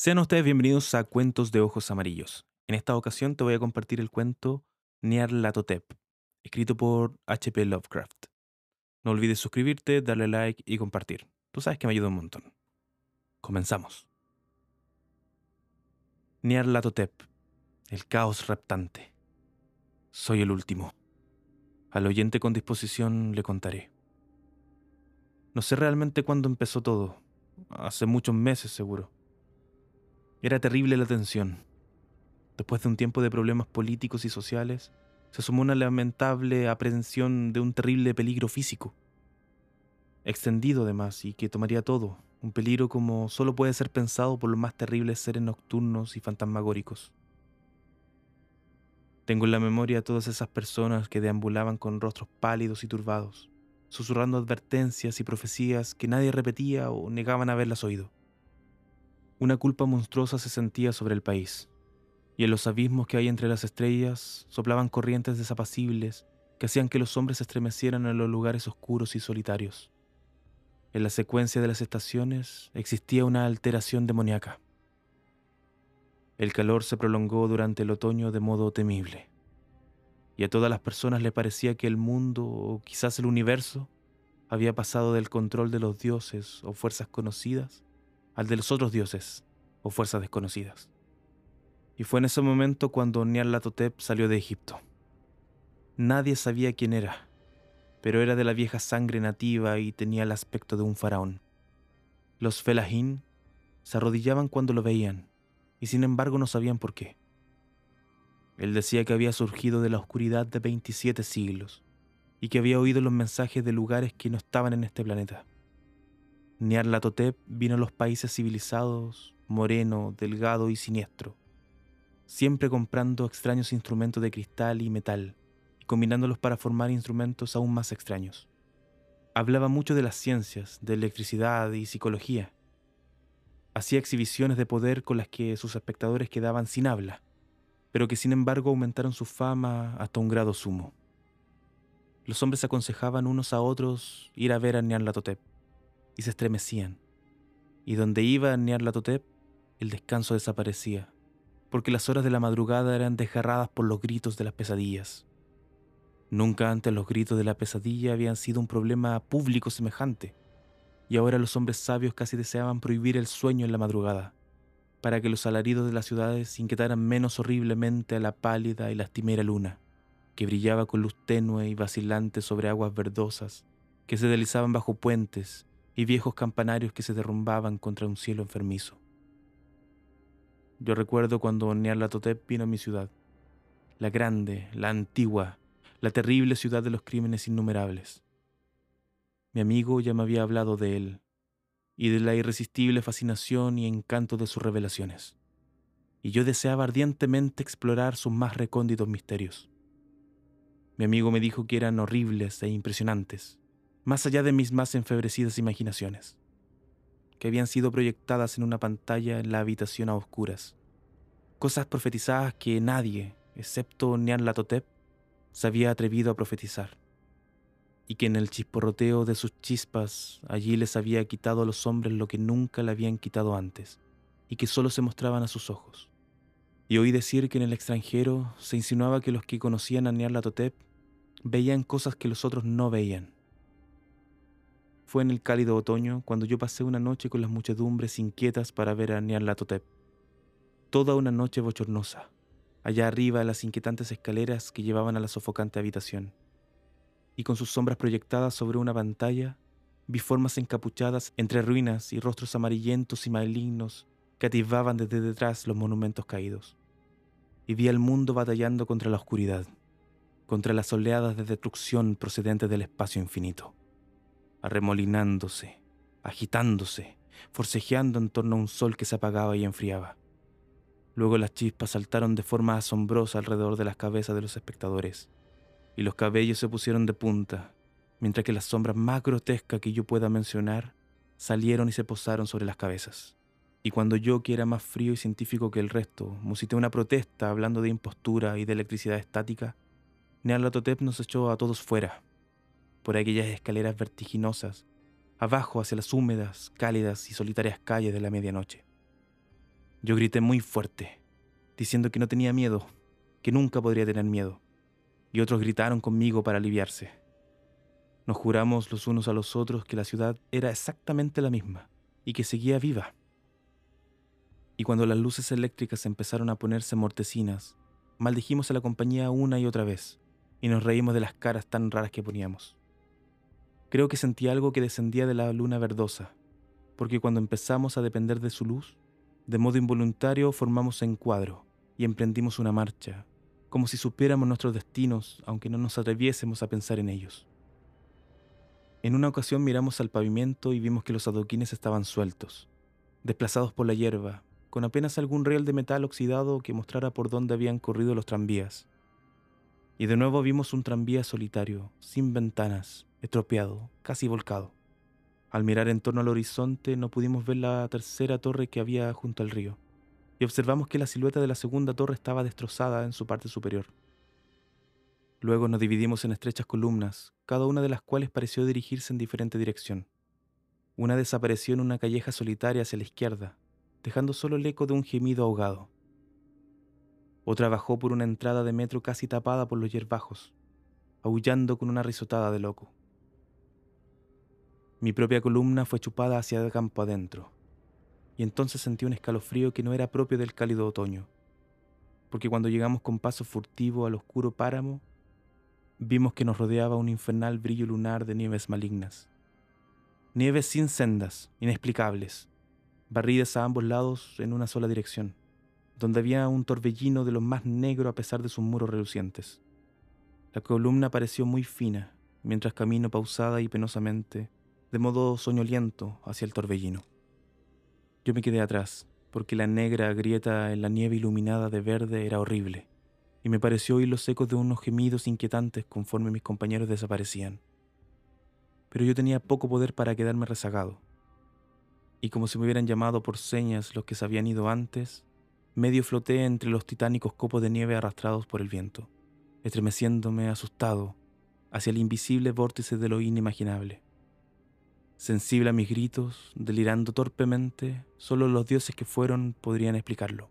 Sean ustedes bienvenidos a Cuentos de Ojos Amarillos. En esta ocasión te voy a compartir el cuento Nyarlathotep, escrito por H.P. Lovecraft. No olvides suscribirte, darle like y compartir. Tú sabes que me ayuda un montón. Comenzamos. Nyarlathotep, el caos reptante. Soy el último. Al oyente con disposición le contaré. No sé realmente cuándo empezó todo. Hace muchos meses seguro. Era terrible la tensión. Después de un tiempo de problemas políticos y sociales, se sumó una lamentable aprehensión de un terrible peligro físico. Extendido además y que tomaría todo, un peligro como solo puede ser pensado por los más terribles seres nocturnos y fantasmagóricos. Tengo en la memoria a todas esas personas que deambulaban con rostros pálidos y turbados, susurrando advertencias y profecías que nadie repetía o negaban haberlas oído. Una culpa monstruosa se sentía sobre el país, y en los abismos que hay entre las estrellas soplaban corrientes desapacibles que hacían que los hombres estremecieran en los lugares oscuros y solitarios. En la secuencia de las estaciones existía una alteración demoníaca. El calor se prolongó durante el otoño de modo temible, y a todas las personas le parecía que el mundo, o quizás el universo, había pasado del control de los dioses o fuerzas conocidas al de los otros dioses o fuerzas desconocidas. Y fue en ese momento cuando Nyarlathotep salió de Egipto. Nadie sabía quién era, pero era de la vieja sangre nativa y tenía el aspecto de un faraón. Los felahin se arrodillaban cuando lo veían, y sin embargo no sabían por qué. Él decía que había surgido de la oscuridad de 27 siglos, y que había oído los mensajes de lugares que no estaban en este planeta. Nyarlathotep vino a los países civilizados, moreno, delgado y siniestro, siempre comprando extraños instrumentos de cristal y metal y combinándolos para formar instrumentos aún más extraños. Hablaba mucho de las ciencias, de electricidad y psicología. Hacía exhibiciones de poder con las que sus espectadores quedaban sin habla, pero que sin embargo aumentaron su fama hasta un grado sumo. Los hombres aconsejaban unos a otros ir a ver a Nyarlathotep y se estremecían. Y donde iba Nyarlathotep, el descanso desaparecía, porque las horas de la madrugada eran desgarradas por los gritos de las pesadillas. Nunca antes los gritos de la pesadilla habían sido un problema público semejante, y ahora los hombres sabios casi deseaban prohibir el sueño en la madrugada, para que los alaridos de las ciudades inquietaran menos horriblemente a la pálida y lastimera luna, que brillaba con luz tenue y vacilante sobre aguas verdosas, que se deslizaban bajo puentes y viejos campanarios que se derrumbaban contra un cielo enfermizo. Yo recuerdo cuando Nyarlathotep vino a mi ciudad, la grande, la antigua, la terrible ciudad de los crímenes innumerables. Mi amigo ya me había hablado de él y de la irresistible fascinación y encanto de sus revelaciones, y yo deseaba ardientemente explorar sus más recónditos misterios. Mi amigo me dijo que eran horribles e impresionantes, más allá de mis más enfebrecidas imaginaciones, que habían sido proyectadas en una pantalla en la habitación a oscuras, cosas profetizadas que nadie, excepto Nyarlathotep, se había atrevido a profetizar, y que en el chisporroteo de sus chispas allí les había quitado a los hombres lo que nunca le habían quitado antes, y que solo se mostraban a sus ojos. Y oí decir que en el extranjero se insinuaba que los que conocían a Nyarlathotep veían cosas que los otros no veían fue en el cálido otoño cuando yo pasé una noche con las muchedumbres inquietas para ver a Nyarlathotep. Toda una noche bochornosa, allá arriba las inquietantes escaleras que llevaban a la sofocante habitación. Y con sus sombras proyectadas sobre una pantalla, vi formas encapuchadas entre ruinas y rostros amarillentos y malignos que atisbaban desde detrás los monumentos caídos. Y vi al mundo batallando contra la oscuridad, contra las oleadas de destrucción procedentes del espacio infinito arremolinándose, agitándose, forcejeando en torno a un sol que se apagaba y enfriaba. Luego las chispas saltaron de forma asombrosa alrededor de las cabezas de los espectadores, y los cabellos se pusieron de punta, mientras que las sombras más grotescas que yo pueda mencionar salieron y se posaron sobre las cabezas. Y cuando yo, que era más frío y científico que el resto, musité una protesta hablando de impostura y de electricidad estática, Nearlatotep nos echó a todos fuera, por aquellas escaleras vertiginosas, abajo hacia las húmedas, cálidas y solitarias calles de la medianoche. Yo grité muy fuerte, diciendo que no tenía miedo, que nunca podría tener miedo, y otros gritaron conmigo para aliviarse. Nos juramos los unos a los otros que la ciudad era exactamente la misma y que seguía viva. Y cuando las luces eléctricas empezaron a ponerse mortecinas, maldijimos a la compañía una y otra vez, y nos reímos de las caras tan raras que poníamos. Creo que sentí algo que descendía de la luna verdosa, porque cuando empezamos a depender de su luz, de modo involuntario formamos encuadro y emprendimos una marcha, como si supiéramos nuestros destinos, aunque no nos atreviésemos a pensar en ellos. En una ocasión miramos al pavimento y vimos que los adoquines estaban sueltos, desplazados por la hierba, con apenas algún riel de metal oxidado que mostrara por dónde habían corrido los tranvías. Y de nuevo vimos un tranvía solitario, sin ventanas, estropeado, casi volcado. Al mirar en torno al horizonte no pudimos ver la tercera torre que había junto al río, y observamos que la silueta de la segunda torre estaba destrozada en su parte superior. Luego nos dividimos en estrechas columnas, cada una de las cuales pareció dirigirse en diferente dirección. Una desapareció en una calleja solitaria hacia la izquierda, dejando solo el eco de un gemido ahogado. Otra bajó por una entrada de metro casi tapada por los hierbajos, aullando con una risotada de loco. Mi propia columna fue chupada hacia el campo adentro, y entonces sentí un escalofrío que no era propio del cálido otoño, porque cuando llegamos con paso furtivo al oscuro páramo, vimos que nos rodeaba un infernal brillo lunar de nieves malignas. Nieves sin sendas, inexplicables, barridas a ambos lados en una sola dirección, donde había un torbellino de lo más negro a pesar de sus muros relucientes. La columna pareció muy fina, mientras camino pausada y penosamente, de modo soñoliento, hacia el torbellino. Yo me quedé atrás, porque la negra grieta en la nieve iluminada de verde era horrible, y me pareció oír los ecos de unos gemidos inquietantes conforme mis compañeros desaparecían. Pero yo tenía poco poder para quedarme rezagado y como si me hubieran llamado por señas los que se habían ido antes, medio floté entre los titánicos copos de nieve arrastrados por el viento, estremeciéndome asustado hacia el invisible vórtice de lo inimaginable. Sensible a mis gritos, delirando torpemente, solo los dioses que fueron podrían explicarlo.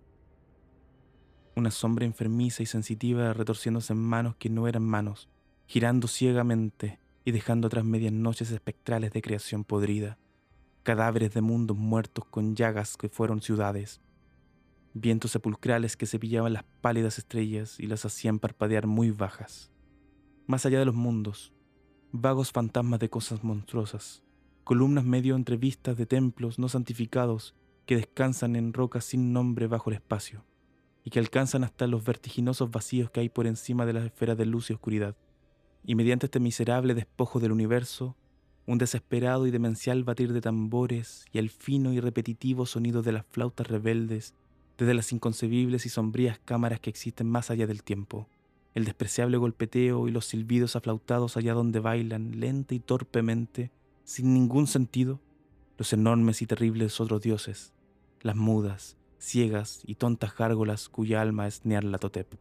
Una sombra enfermiza y sensitiva retorciéndose en manos que no eran manos, girando ciegamente y dejando atrás medias noches espectrales de creación podrida cadáveres de mundos muertos con llagas que fueron ciudades, vientos sepulcrales que se pillaban las pálidas estrellas y las hacían parpadear muy bajas. Más allá de los mundos, vagos fantasmas de cosas monstruosas, columnas medio entrevistas de templos no santificados que descansan en rocas sin nombre bajo el espacio y que alcanzan hasta los vertiginosos vacíos que hay por encima de las esferas de luz y oscuridad. Y mediante este miserable despojo del universo, un desesperado y demencial batir de tambores y el fino y repetitivo sonido de las flautas rebeldes desde las inconcebibles y sombrías cámaras que existen más allá del tiempo, el despreciable golpeteo y los silbidos aflautados allá donde bailan lenta y torpemente, sin ningún sentido, los enormes y terribles otros dioses, las mudas, ciegas y tontas gárgolas cuya alma es Nearlatotep.